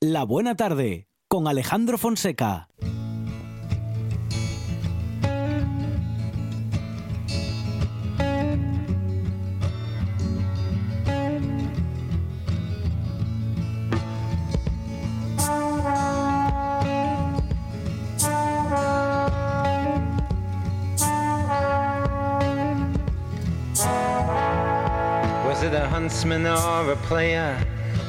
La Buena Tarde con Alejandro Fonseca. Was it a huntsman or a player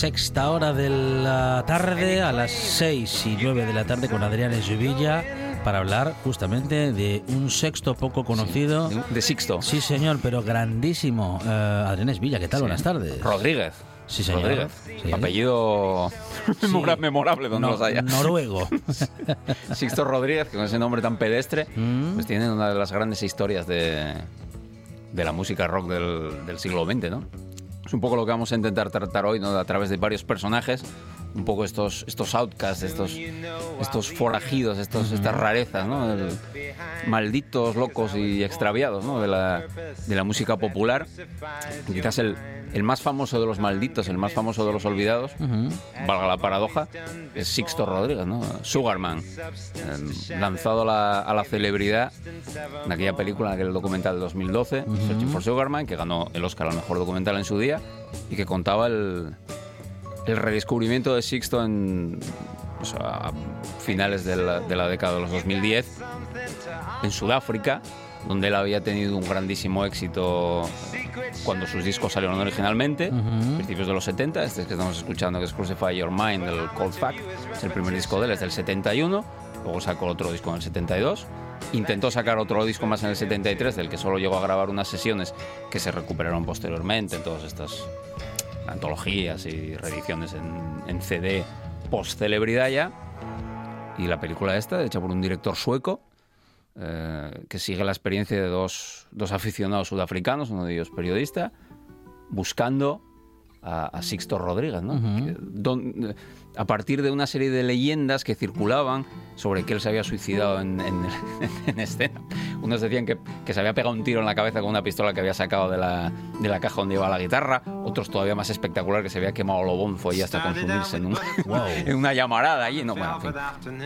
Sexta hora de la tarde, a las 6 y 9 de la tarde con Adrián Esvilla para hablar justamente de un sexto poco conocido. De Sixto. Sí, señor, pero grandísimo. Eh, Adrián Esvilla, ¿qué tal? Buenas tardes. Rodríguez. Sí, señor. Rodríguez. Sí. Apellido memora- memorable donde No- los haya. Noruego. Sixto Rodríguez, que con ese nombre tan pedestre, Mm. pues tiene una de las grandes historias de, de la música rock del, del siglo XX, ¿no? Es un poco lo que vamos a intentar tratar hoy, ¿no? A través de varios personajes, un poco estos, estos outcasts, estos, estos forajidos, estos, estas rarezas, ¿no? El- malditos, locos y extraviados, ¿no? De la, de la música popular. Quizás el, el más famoso de los malditos, el más famoso de los olvidados, valga la paradoja, es Sixto Rodríguez, ¿no? Sugarman, eh, lanzado a la, a la celebridad en aquella película, en aquel documental de 2012, Searching for Sugarman, que ganó el Oscar al mejor documental en su día y que contaba el, el redescubrimiento de Sixto en pues, a finales de la, de la década de los 2010 en Sudáfrica, donde él había tenido un grandísimo éxito cuando sus discos salieron originalmente, principios de los 70, este que estamos escuchando que es Crucify Your Mind del Cold Fact, es el primer disco de él, es del 71, luego sacó otro disco en el 72, intentó sacar otro disco más en el 73, del que solo llegó a grabar unas sesiones que se recuperaron posteriormente en todas estas antologías y reediciones en, en CD post-celebridad ya. Y la película esta, hecha por un director sueco, eh, que sigue la experiencia de dos, dos aficionados sudafricanos, uno de ellos periodista, buscando a, a Sixto Rodríguez, ¿no? Que- don- a partir de una serie de leyendas que circulaban sobre que él se había suicidado en, en- en escena. Unos decían que, que se había pegado un tiro en la cabeza con una pistola que había sacado de la, de la caja donde iba la guitarra, otros todavía más espectacular que se había quemado lo bonzo y hasta consumirse en, un- en una llamarada allí. No, bueno, en fin,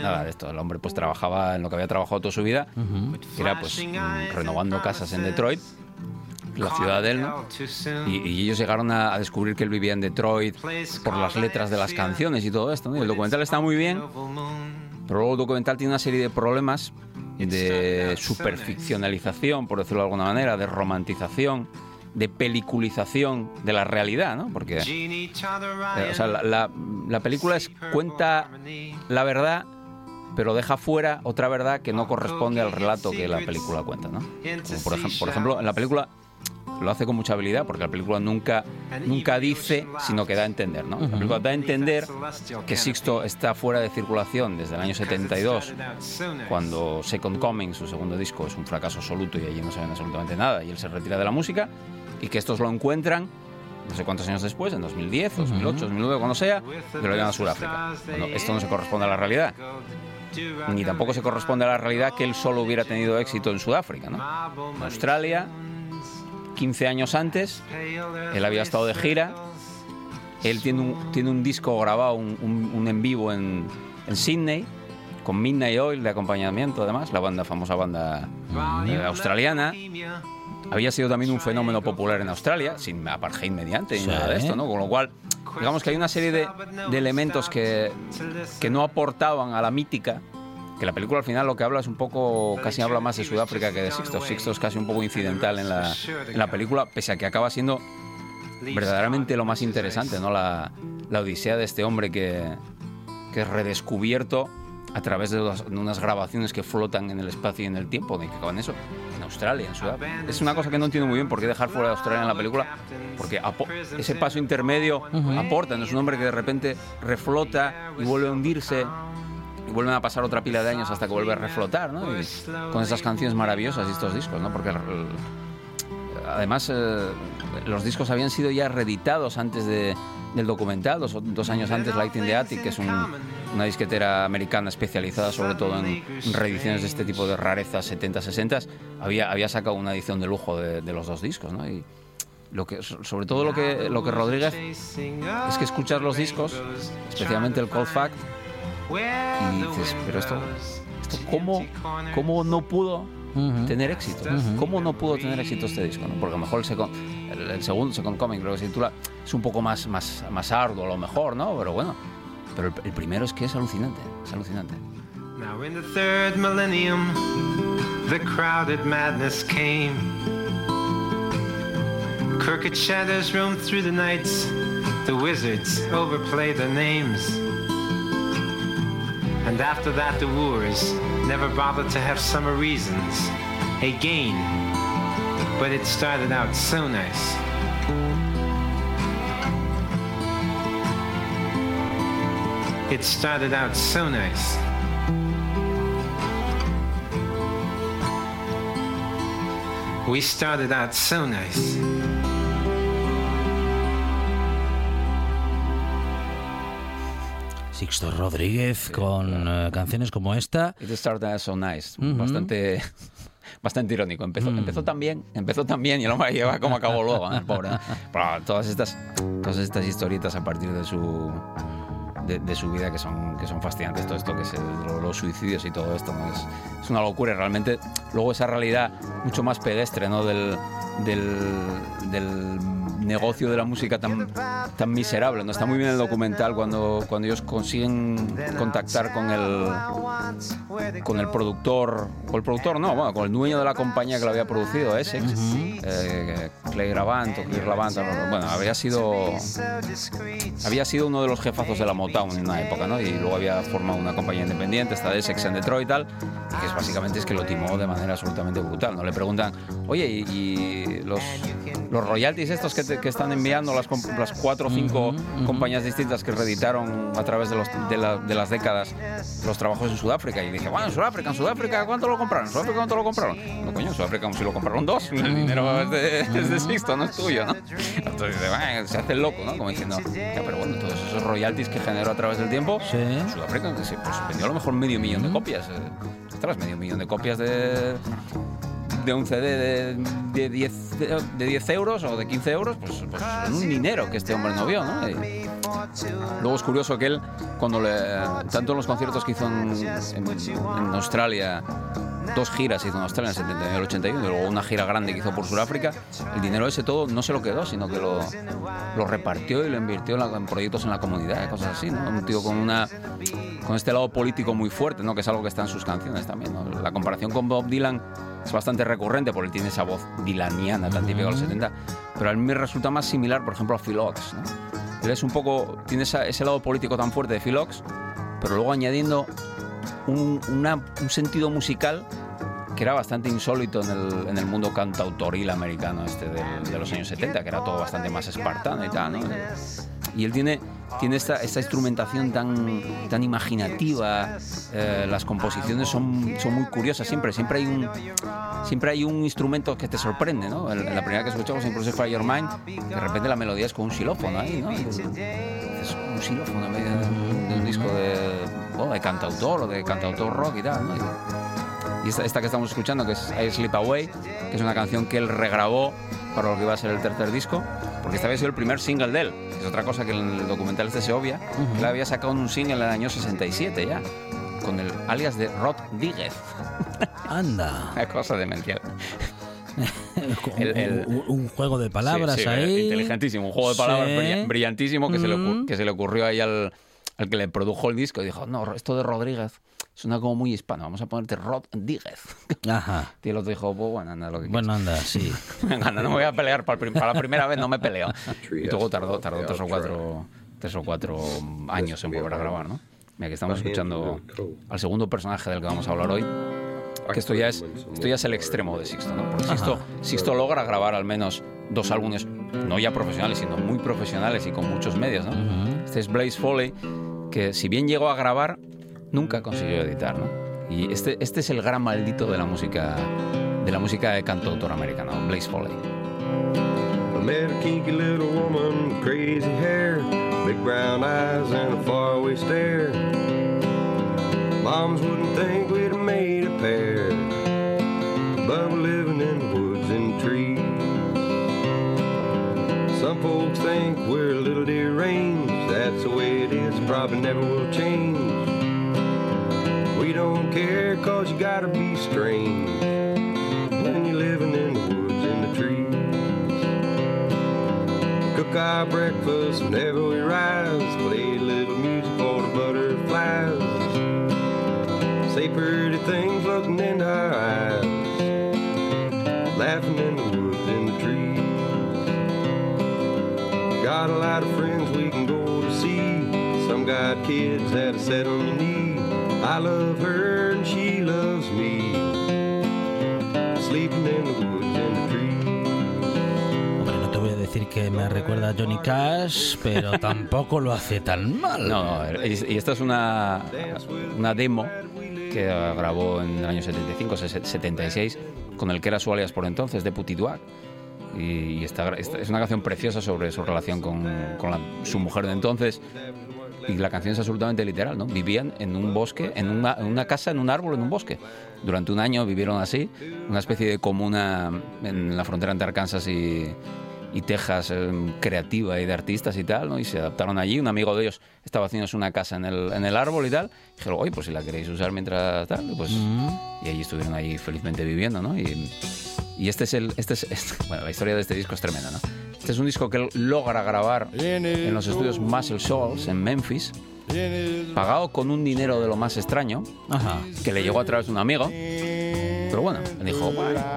nada de esto. El hombre pues trabajaba en lo que había trabajado toda su vida, que era pues renovando casas en Detroit, la ciudad de él, ¿no? Y, ellos llegaron a, descubrir que él vivía en Detroit por las letras de las canciones y todo esto. ¿no? El documental está muy bien, pero luego el documental tiene una serie de problemas de superficcionalización, por decirlo de alguna manera, de romantización, de peliculización de la realidad, ¿no? Porque eh, la, la- la película es, cuenta la verdad, pero deja fuera otra verdad que no corresponde al relato que la película cuenta, ¿no? Por ejemplo, en la película lo hace con mucha habilidad porque la película nunca, nunca dice, sino que da a entender, ¿no? La película da a entender que Sixto está fuera de circulación desde el año 72, cuando Second Coming, su segundo disco, es un fracaso absoluto y allí no saben absolutamente nada y él se retira de la música y que estos lo encuentran no sé cuántos años después, en 2010, 2008, 2009, cuando sea, que lo llevan a Sudáfrica. Bueno, esto no se corresponde a la realidad. Ni tampoco se corresponde a la realidad que él solo hubiera tenido éxito en Sudáfrica. ¿no? En Australia, 15 años antes, él había estado de gira. Él tiene un, tiene un disco grabado, un, un- un en vivo en, en Sydney, con Midnight Oil de acompañamiento, además, la banda famosa banda eh, australiana. Había sido también un fenómeno popular en Australia, sin apartheid mediante ni Sí. nada de esto, ¿no? Con lo cual, digamos que hay una serie de, de elementos que, que no aportaban a la mítica. Que la película al final lo que habla es un poco, casi habla más de Sudáfrica que de Sixto. Sixto es casi un poco incidental en la, en la película, pese a que acaba siendo verdaderamente lo más interesante, ¿no? La, la odisea de este hombre que, que es redescubierto a través de unas, de unas grabaciones que flotan en el espacio y en el tiempo. ¿De qué acaban eso? En Australia, en Sudáfrica. Es una cosa que no entiendo muy bien por qué dejar fuera de Australia en la película, porque ese paso intermedio aporta. No es un hombre que de repente reflota y vuelve a hundirse y vuelven a pasar otra pila de años hasta que vuelve a reflotar, ¿no? Y con estas canciones maravillosas y estos discos, ¿no? Porque el- además eh, los discos habían sido ya reeditados antes de- del documental, dos, dos años antes Light in the Attic, que es un- una disquetera americana especializada sobre todo en, reediciones de este tipo de rarezas 70, 60, había, había sacado una edición de lujo de, de los dos discos, ¿no? Y lo que, so- sobre todo lo que, lo que Rodríguez es que escuchas los discos, especialmente el Cold Fact, y dices, pero esto, esto ¿cómo, cómo no pudo Ujú. tener éxito? ¿Cómo no pudo tener éxito este disco? no? Porque a lo mejor el, second- el, el segundo, Second Coming, creo que se titula, es un poco más, más, más arduo a lo mejor, ¿no? Pero bueno, pero el, el primero es que es alucinante, es alucinante. Now in the third millennium, the crowded madness came. Crooked shadows roamed through the nights. The wizards overplayed their names. And after that, the wooers never bothered to have summer reasons. A gain. But it started out so nice. It started out so nice. We started out so nice. Sixto Rodríguez con eh, canciones como esta. It started so nice, bastante... Bastante irónico. Empezó, empezó tan bien, empezó tan bien y el hombre lleva como acabó luego, ¿eh? pobre. Pero todas estas, todas estas historietas a partir de su, de, de su vida que son, que son fascinantes. Todo esto que es el- los suicidios y todo esto, ¿no? es, es una locura. Realmente, luego esa realidad mucho más pedestre ¿no? del, del, del negocio de la música tan, tan miserable. ¿no? Está muy bien el documental cuando, cuando ellos consiguen contactar con el, con el productor, o el productor no, bueno, con el dueño de la compañía que lo había producido, Essex, eh, Clay Gravant o Clay Gravant, bueno, había sido, había sido uno de los jefazos de la Motown en una época, ¿no? Y luego había formado una compañía independiente, esta de Essex en Detroit y tal, y que es básicamente es que lo timó de manera absolutamente brutal, ¿no? Le preguntan, oye, ¿y, y los, los royalties estos que, te- que están enviando las, las cuatro o cinco compañías distintas que reeditaron a través de, los, de, la- de las décadas los trabajos en Sudáfrica? Y dije, bueno, en Sudáfrica, en Sudáfrica, ¿cuánto lo compraron? ¿En Sudáfrica cuánto lo compraron? No, coño, en Sudáfrica si lo compraron dos, el dinero es de, es de Sixto, no es tuyo, ¿no? Entonces dice, "Bueno, se hace el loco, ¿no? Como diciendo, ya, pero bueno, todos esos royalties que generó a través del tiempo, Sí. en Sudáfrica, pues, vendió a lo mejor medio millón de copias. eh, ostras, medio millón de copias de, de un CD de, de, 10, de, de 10 euros o de 15 euros, pues, pues un dinero que este hombre no vio, ¿no? Y luego es curioso que él, cuando le, tanto en los conciertos que hizo en, en- en Australia, dos giras hizo en Australia en el 79 y el 81, y luego una gira grande que hizo por Sudáfrica, el dinero ese todo no se lo quedó, sino que lo, lo repartió y lo invirtió en, la- en proyectos en la comunidad, cosas así, ¿no? Un tío con una con este lado político muy fuerte, ¿no? Que es algo que está en sus canciones también, ¿no? La comparación con Bob Dylan es bastante recurrente porque tiene esa voz dilaniana tan típica de los 70, pero a mí me resulta más similar, por ejemplo, a Phil Ox, ¿no? Él es un poco, tiene esa- ese lado político tan fuerte de Phil Ox, pero luego añadiendo un, una- un sentido musical que era bastante insólito en el, en el mundo cantautoril americano este del- de los años 70, que era todo bastante más espartano y tal, ¿no? Y él tiene, tiene esta, esta instrumentación tan, tan imaginativa, eh, las composiciones son, son muy curiosas siempre, siempre hay un siempre hay un instrumento que te sorprende, ¿no? La primera que escuchamos, incluso Fire Your Mind, de repente la melodía es con un xilófono ahí, ¿no? Es un xilófono de, un- disco de, oh, de cantautor o de cantautor rock y tal, ¿no? Y, esta, esta que estamos escuchando, que es I Slip Away, que es una canción que él regrabó para lo que iba a ser el tercer disco, porque esta había sido el primer single de él, es otra cosa que en el documental este se obvia. Él había sacado un single en el año 67 ya, con el alias de Rod Díguez. Anda. Una cosa demencial. El- el- un, un juego de palabras Sí, sí, ahí. Inteligentísimo, un juego de palabras Sí. brilla- brillantísimo que, se le, Mm. que se le ocurrió ahí al, al que le produjo el disco. Y dijo, no, esto de Rodríguez suena como muy hispano, vamos a ponerte Rod Díguez. Ajá. Y el otro dijo, pues bueno, anda, lo que Bueno, anda, sí. Venga, anda, no me voy a pelear para, el prim- para la primera vez, no me peleo. Y luego tardó, tardó tres o cuatro, tres o cuatro años en volver a grabar, ¿no? Mira, que estamos escuchando al segundo personaje del que vamos a hablar hoy, que esto ya es, esto ya es el extremo de Sixto, ¿no? Porque Sixto, Sixto logra grabar al menos dos álbumes, no ya profesionales, sino muy profesionales y con muchos medios, ¿no? Este es Blaze Foley, que si bien llegó a grabar, nunca consiguió editar, ¿no? Y este, este es el gran maldito de la música de la música de cantautor americano, Blaze Foley. I met a kinky little woman crazy hair, big brown eyes, and a faraway stare. Moms wouldn't think we'd have made a pair, but we're living in the woods and trees. Some folks think we're a little deranged, that's the way it is, probably never will change. Care, cause you gotta be strange when you're living in the woods and the trees. Cook our breakfast whenever we rise. Play a little music for the butterflies. Say pretty things looking in our eyes. Laughing in the woods and the trees. Got a lot of friends we can go to see. Some got kids that are set on your knee. I love her decir que me recuerda a Johnny Cash, pero tampoco lo hace tan mal. No, no, y y esta es una, una demo que grabó en el año 75, se- 76, con el que era su alias por entonces, Deputy Dwag. Y, y esta, esta es una canción preciosa sobre su relación con, con la- su mujer de entonces. Y la canción es absolutamente literal, ¿no? Vivían en un bosque, en una, en una casa, en un árbol, en un bosque. Durante un año vivieron así, una especie de comuna en la frontera entre Arkansas y, y Texas eh, creativa y de artistas y tal, ¿no? Y se adaptaron allí. Un amigo de ellos estaba haciéndose una casa en el, en el árbol y tal. Y dijeron, oye, pues si la queréis usar mientras tal, pues... Y allí estuvieron ahí felizmente viviendo, ¿no? Y, y este es el... Este es, este- bueno, la historia de este disco es tremenda, ¿no? Este es un disco que él logra grabar en los estudios Muscle Shoals en Memphis, pagado con un dinero de lo más extraño, Ajá. que le llegó a través de un amigo. Pero bueno, me dijo,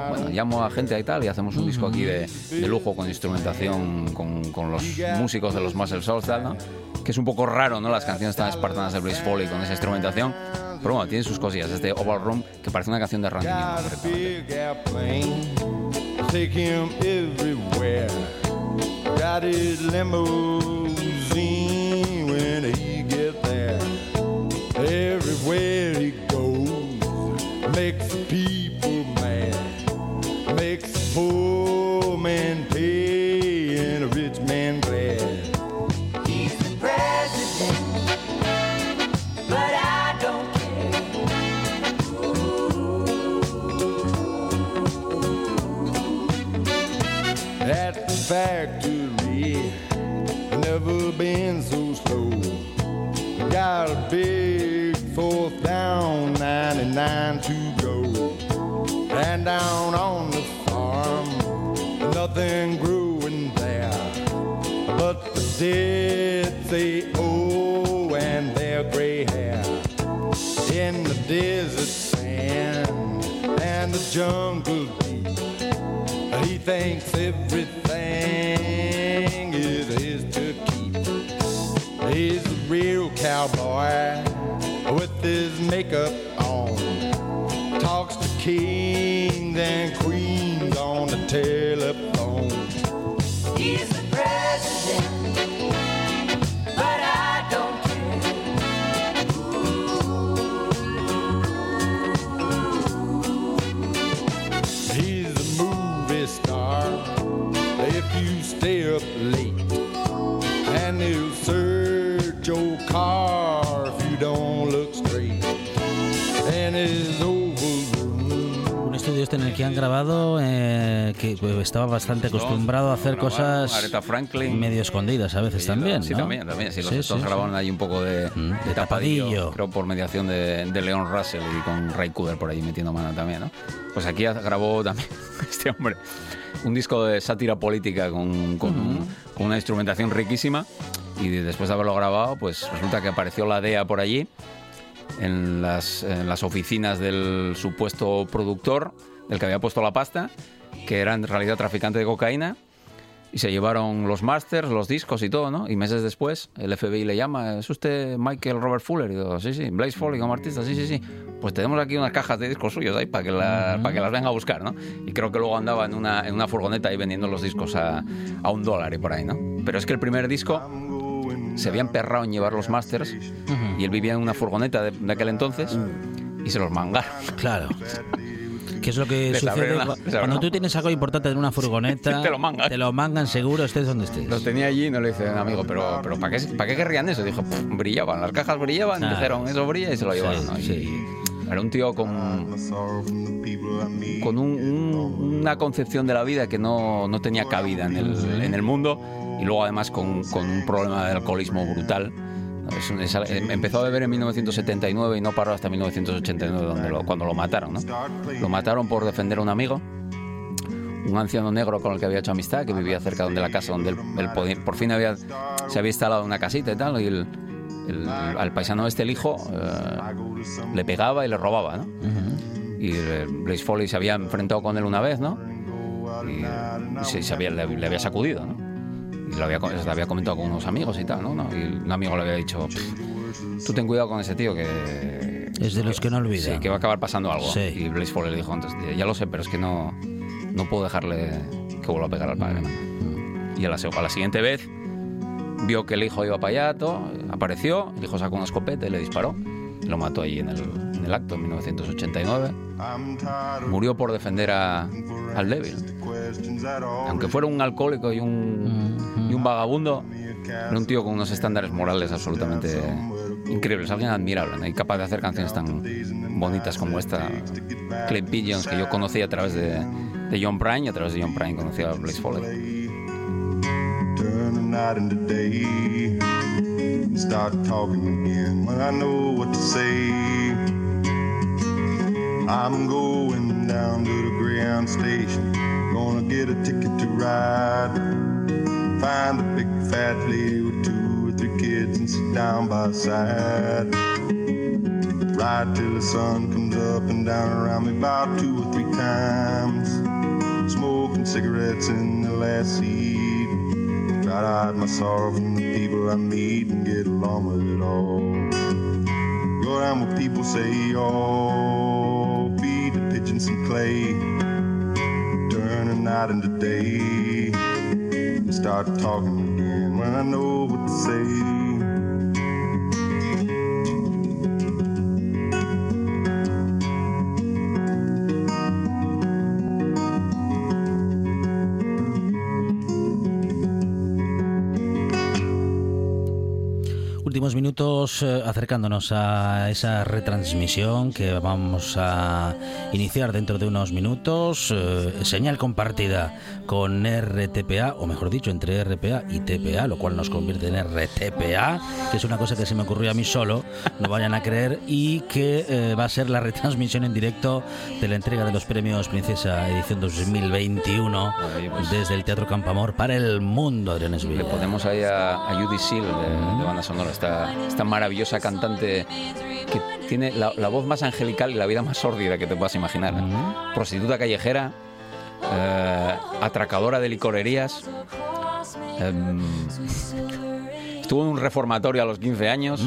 bueno, llamo a gente y tal y hacemos un disco aquí de, de lujo con instrumentación, con, con los músicos de los Muscle Souls, tal, ¿no? Que es un poco raro, ¿no? Las canciones tan espartanas de Blaze Foley con esa instrumentación. Pero bueno, tiene sus cosillas. Este Oval Room, que parece una canción de Randy Newman. Makes people mad, makes poor man pay and a rich man glad. He's the president, but I don't care. At the factory, never been so slow. Got a big fourth down, 99 to go. And down on the farm, nothing growing there. But the dead say, oh, and their gray hair. In the desert sand and the jungle deep. He thinks everything is his to keep. He's a real cowboy with his makeup on. Talks to kings and queens on the telephone. He's the president, but I don't care. He's a movie star if you stay up late. And he'll search en el que han grabado eh, que pues, estaba bastante acostumbrado a hacer cosas Aretha Franklin. medio escondidas a veces Sí, también, Sí, ¿no? también, también. Sí, los Sí, sí, grabaron sí. ahí un poco de, Mm, de de tapadillo, tapadillo. creo por mediación de, de Leon Russell y con Ray Cooder por ahí metiendo mano también, ¿no? Pues aquí grabó también este hombre un disco de sátira política con, con, un- con una instrumentación riquísima y después de haberlo grabado, pues resulta que apareció la DEA por allí en las, en las oficinas del supuesto productor, del que había puesto la pasta, que era en realidad traficante de cocaína, y se llevaron los masters, los discos y todo, ¿no? Y meses después el FBI le llama, ¿es usted Michael Robert Fuller? Y digo, sí, sí, Blaze Foley como artista, sí, sí, sí. Pues tenemos aquí unas cajas de discos suyos ahí para que, la- para que las venga a buscar, ¿no? Y creo que luego andaba en una, en una furgoneta ahí vendiendo los discos a, a un dólar y por ahí, ¿no? Pero es que el primer disco se había emperrado en llevar los másters y él vivía en una furgoneta de, de aquel entonces y se los mangaron. Claro. ¿Qué es lo que Les sucede abrieron cuando tú tienes algo importante en una furgoneta? Te lo mangan. Te lo mangan seguro, estés donde estés. Los tenía allí y no le dice amigo, pero, pero ¿para, qué, ¿para qué querrían eso? Dijo, "Pff, brillaban, las cajas brillaban, Claro. dijeron, eso brilla y se lo Sí, llevaron. ¿no? sí. Era un tío con, con un- un- una concepción de la vida que no, no tenía cabida en el, en el mundo y luego además con, con un problema de alcoholismo brutal. Em- empezó a beber en 1979 y no paró hasta 1989 donde lo- cuando lo mataron. ¿no? Lo mataron por defender a un amigo un anciano negro con el que había hecho amistad, que vivía cerca de la casa donde él, él podía- por fin había, se había instalado una casita y tal, y el- el- al paisano este, el hijo, eh, le pegaba y le robaba, ¿no? Y eh, Blaze Foley se había enfrentado con él una vez, ¿no? Y se, se había, le, le había sacudido, ¿no? Lo había, lo había comentado con unos amigos y tal, ¿no? ¿no? Y un amigo le había dicho, "Pff, tú ten cuidado con ese tío que... Es de los que no olvida. Sí, que va a acabar pasando algo. Sí. Y Blaze Foley le dijo antes, ya lo sé, pero es que no, no puedo dejarle que vuelva a pegar al padre. ¿no? Y a la, a la siguiente vez vio que el hijo iba para allá, todo, apareció, el hijo sacó una escopeta y le disparó. Lo mató allí en el, en el acto en 1989. Murió por defender a, al débil. Aunque fuera un alcohólico y un, y un vagabundo, un tío con unos estándares morales absolutamente increíbles, alguien admirable, ¿no? y capaz de hacer canciones tan bonitas como esta, Clay Pigeons, que yo conocí a través de, John Prine, y a través de John Prine conocí a Blaze Foley. I'm going down to the station, gonna get a ticket to ride. Find a big fat lady with two or three kids and sit down by side. Ride till the sun comes up and down around me about two or three times. Smoking cigarettes in the last seat. Try to hide my sorrow from the people I meet and get along with it all. Go down where people say, oh, feed the pigeons some clay. Turn the night into day. Start talking again when I know what to say. Últimos minutos eh, acercándonos a esa retransmisión que vamos a iniciar dentro de unos minutos. eh, señal compartida con RTPA, o mejor dicho, entre RPA y TPA, lo cual nos convierte en RTPA, que es una cosa que se me ocurrió a mí solo, no vayan a creer, y que eh, va a ser la retransmisión en directo de la entrega de los premios Princesa edición 2021 Oye, pues- desde el Teatro Campamor para el mundo, Adrián Le Esvilla. ponemos ahí a, a Judy Seal de, de banda sonora, esta, esta maravillosa cantante que tiene la, la voz más angelical y la vida más sórdida que te puedas imaginar. Prostituta callejera, eh, atracadora de licorerías. em, estuvo en un reformatorio a los 15 años,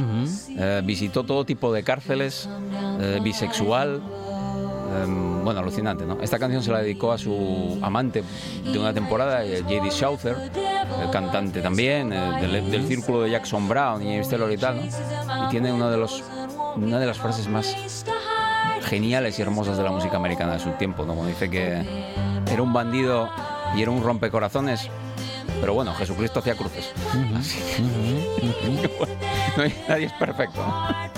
eh, visitó todo tipo de cárceles, eh, bisexual, Em, bueno, alucinante, ¿no? Esta canción se la dedicó a su amante de una temporada, eh, J.D. Souther, el cantante también, eh, del, del círculo de Jackson Brown y Taylor y tal, ¿no? Y tiene uno de los, una de las frases más geniales y hermosas de la música americana de su tiempo, ¿no? Dice que era un bandido y era un rompecorazones, pero bueno, Jesucristo hacía cruces. Así que, bueno, no hay- nadie es perfecto, ¿no?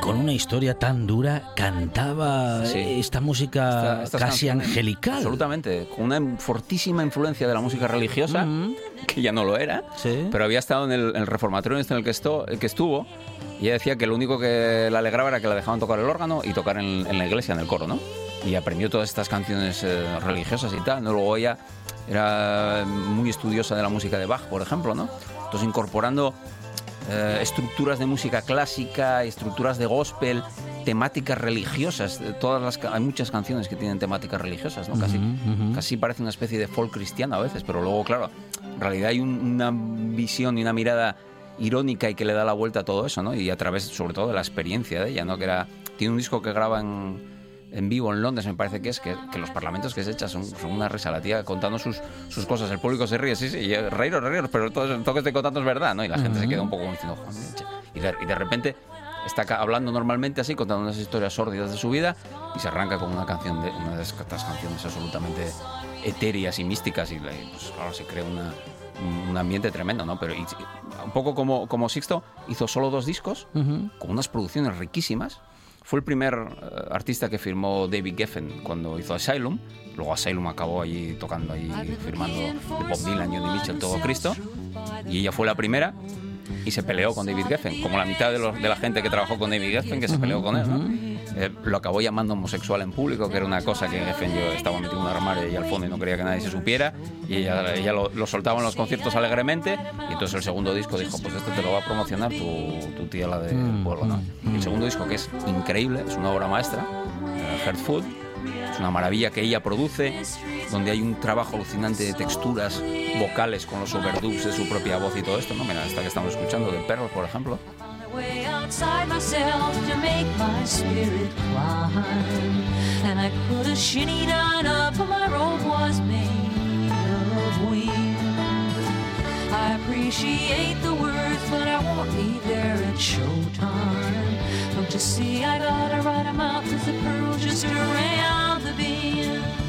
Con una historia tan dura cantaba Sí. eh, esta música Esta- casi angelical. Absolutamente, con una fortísima influencia de la música religiosa, que ya no lo era, Sí. pero había estado en el, reformatorio este en el que, esto, el que estuvo, y ella decía que lo único que la alegraba era que la dejaban tocar el órgano y tocar en, en la iglesia, en el coro, ¿no? Y aprendió todas estas canciones eh, religiosas y tal, ¿no? Luego ella era muy estudiosa de la música de Bach, por ejemplo, ¿no? Entonces incorporando eh, estructuras de música clásica, estructuras de gospel, temáticas religiosas. eh, Todas las, hay muchas canciones que tienen temáticas religiosas, ¿no? Casi, casi parece una especie de folk cristiano a veces, pero luego, claro, en realidad hay un- una visión y una mirada irónica y que le da la vuelta a todo eso, ¿no? Y a través, sobre todo, de la experiencia de ella, ¿no? Que era, tiene un disco que graba en, en vivo en Londres, me parece que es, que, que los parlamentos que se echa son, son una risa, la tía contando sus, sus cosas, el público se ríe, sí, sí, reíros, reíros, pero todo, todo que estoy contando es verdad, ¿no? Y la gente se queda un poco como diciendo, y de, y de repente está hablando normalmente así, contando unas historias sórdidas de su vida, y se arranca con una canción de una de estas canciones absolutamente etéreas y místicas, y pues, claro, se crea una, un- ambiente tremendo, ¿no? Pero y- un poco como, como Sixto hizo solo dos discos, con unas producciones riquísimas. Fue el primer eh, artista que firmó David Geffen cuando hizo Asylum. Luego Asylum acabó allí tocando, allí firmando de Bob Dylan, Johnny Mitchell, todo Cristo. Y ella fue la primera y se peleó con David Geffen, como la mitad de, los- de la gente que trabajó con David Geffen que se peleó con él. ¿no? Eh, lo acabó llamando homosexual en público, que era una cosa que Geffen yo estaba metido en un armario y al fondo y no quería que nadie se supiera. Y ella, ella lo, lo soltaba en los conciertos alegremente. Y entonces el segugo disco dijo: Pues esto te lo va a promocionar tu, tu tía, la del pueblo. ¿no? Y el segundo disco, que es increíble, es una obra maestra, eh, Heart Food. Es una maravilla que ella produce, donde hay un trabajo alucinante de texturas vocales con los overdubs de su propia voz y todo esto, ¿no? Mira, esta que estamos escuchando de Pearl, por ejemplo. Way outside myself to make my spirit climb. And I put a shinny down up, but my robe was made of wind. I appreciate the words, but I won't be there at showtime. Don't you see, I gotta write 'em out, cause the pearls just around the bend.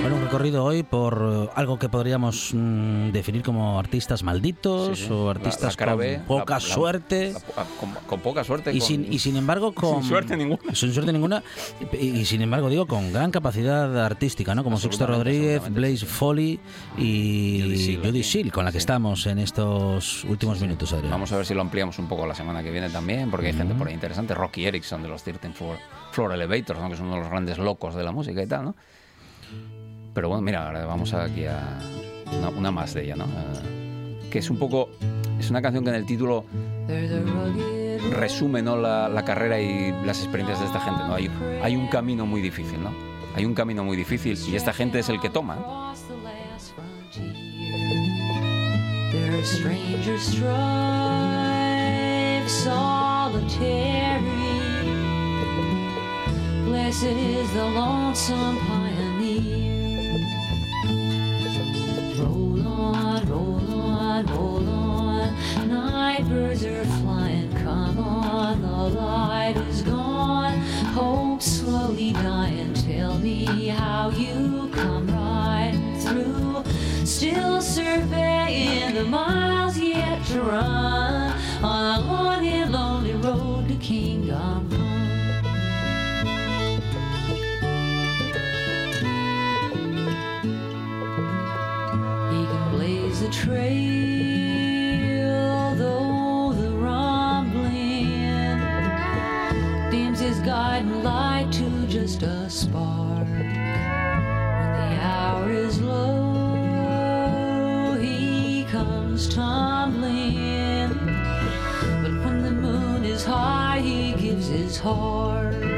Bueno, un recorrido hoy por eh, algo que podríamos mm, definir como artistas malditos Sí, sí. o artistas la con B, poca la- suerte. ah, con, con poca suerte. y, con- sin, y sin embargo con suerte ninguna. sin suerte ninguna y, y sin embargo digo con gran capacidad artística no como Sixto Rodríguez Blaze. Foley y Judy Seal, con la que Sí. estamos en estos últimos minutos Adrián Vamos a ver si lo ampliamos un poco la semana que viene también, porque hay gente por ahí interesante. Rocky Erickson de los 13 Floor, Floor Elevators, ¿no? que es uno de los grandes locos de la música y tal, ¿no? Pero bueno, mira, ahora vamos aquí a una, una más de ella, ¿no? Eh, que es un poco... Es una canción que en el título resume ¿no? la, la carrera y las experiencias de esta gente. ¿no? Hay, hay un camino muy difícil, ¿no? Hay un camino muy difícil y esta gente es el que toma. solitary. Blessed is the lonesome birds are flying. Come on, the light is gone. Hope slowly dying. Tell me how you come right through. Still surveying the miles yet to run on a long and lonely road to kingdom come. He can blaze a trail, spark. When the hour is low, he comes tumbling. But when the moon is high, he gives his heart.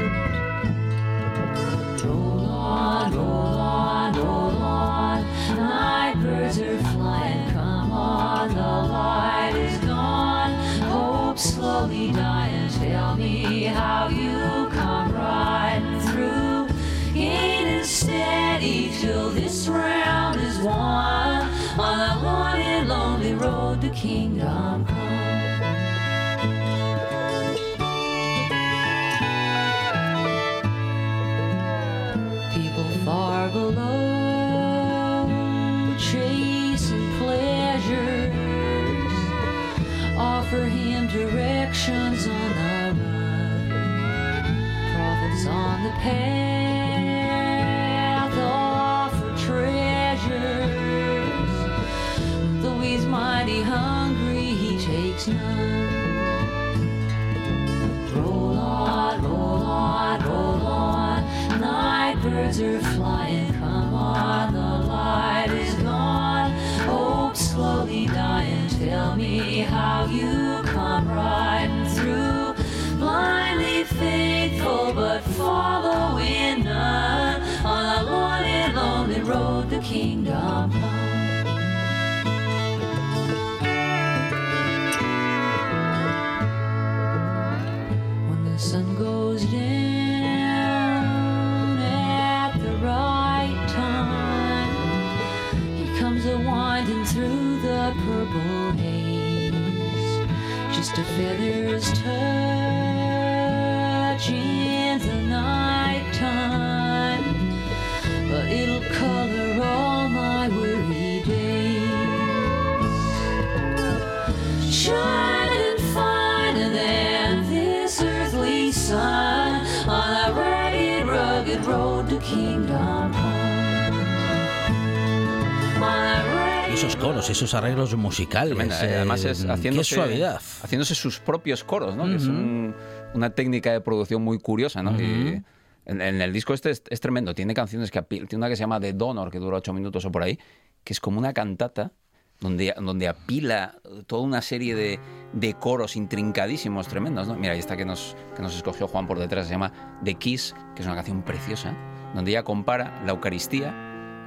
Esos arreglos musicales. Tremenda, eh, Además es eh, haciéndose, Qué suavidad. haciéndose sus propios coros, ¿no? Que es un- una técnica de producción muy curiosa, ¿no? Y en, en el disco este es, es tremendo. Tiene canciones que tiene una que se llama The Donor, que dura ocho minutos o por ahí, que es como una cantata donde, donde apila toda una serie de, de coros intrincadísimos, tremendos, ¿no? Mira, ahí está que nos, que nos escogió Juan por detrás, se llama The Kiss, que es una canción preciosa, donde ella compara la Eucaristía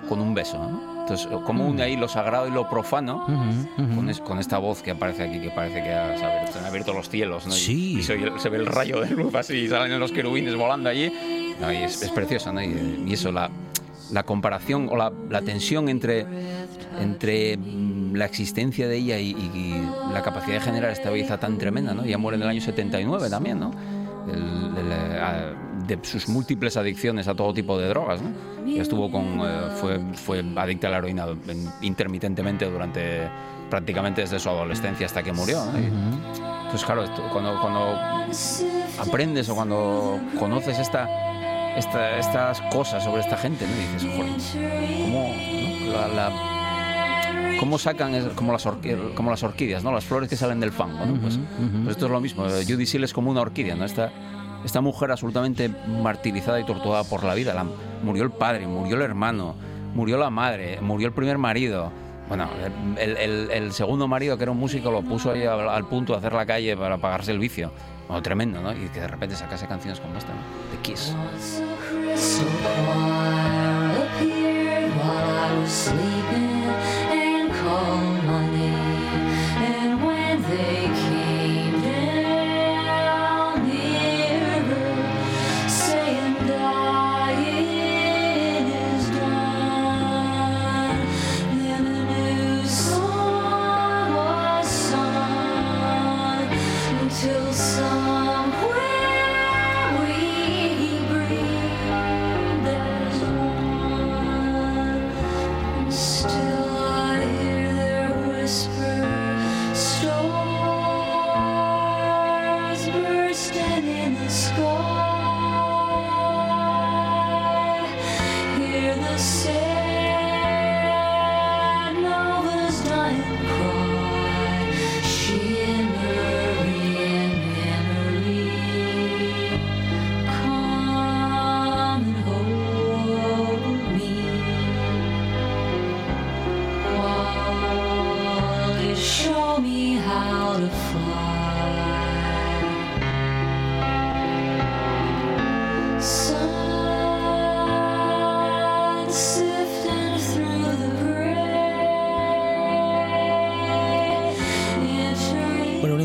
con un beso, ¿no? Entonces, como une ahí lo sagrado y lo profano Ujú, ujú. con, es- con esta voz que aparece aquí, que parece que ha- se, han abierto los cielos, ¿no? Y- Sí. Y, se, se ve el rayo de luz así, y salen los querubines volando allí. No, y es, es precioso, ¿no? Y, y eso, la, la comparación o la, la tensión entre, entre mm, la existencia de ella y, y la capacidad de generar esta belleza tan tremenda, ¿no? Ella muere en el año 79 también, ¿no? El- el, eh, a- de sus múltiples adicciones a todo tipo de drogas, ¿no? Estuvo con, eh, fue, fue adicta a la heroína en- intermitentemente durante prácticamente desde su adolescencia hasta que murió, ¿no? Y, entonces, claro, cuando, cuando aprendes o cuando conoces esta, esta- estas cosas sobre esta gente, ¿no? Dices, joder, ¿cómo, no? la, la- cómo sacan es- como, las como las orquídeas, ¿no? Las flores que salen del fango, ¿no? Pues, pues esto es lo mismo. eh, Judy Seal es como una orquídea, ¿no? Esta, esta mujer absolutamente martirizada y torturada por la vida. La- murió el padre, murió el hermano, murió la madre, murió el primer marido. Bueno, el, el- el segundo marido, que era un músico, lo puso ahí al, al punto de hacer la calle para pagarse el vicio. Bueno, tremendo, ¿no? Y que de repente sacase canciones como esta, ¿no? The Kiss. Once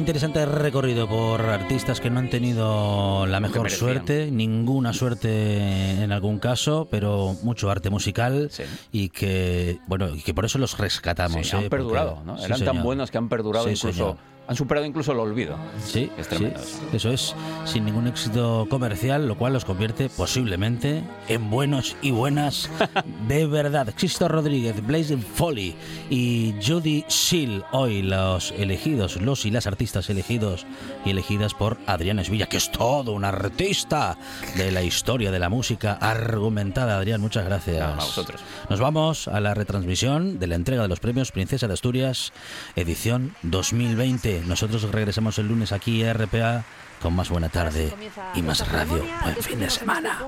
interesante recorrido por artistas que no han tenido la mejor suerte, ninguna suerte en algún caso, pero mucho arte musical Sí. y que, bueno, y que por eso los rescatamos. Sí, ¿eh? han perdurado, Porque- ¿no? sí, Eran tan buenos que han perdurado incluso, señor. Han superado incluso el olvido. Sí, Es sí, tremendo eso. eso es, sin ningún éxito comercial, lo cual los convierte posiblemente en buenos y buenas de verdad. Xisto Rodríguez, Blazing Folly y Judy Seal, hoy los elegidos, los y las artistas elegidos y elegidas por Adrián Esvilla, que es todo un artista de la historia de la música argumentada. Adrián, muchas gracias. A vosotros. Nos vamos a la retransmisión de la entrega de los premios Princesa de Asturias, edición 2020. Nosotros regresamos el lunes aquí a RPA con más buena tarde y más radio. Buen fin de semana.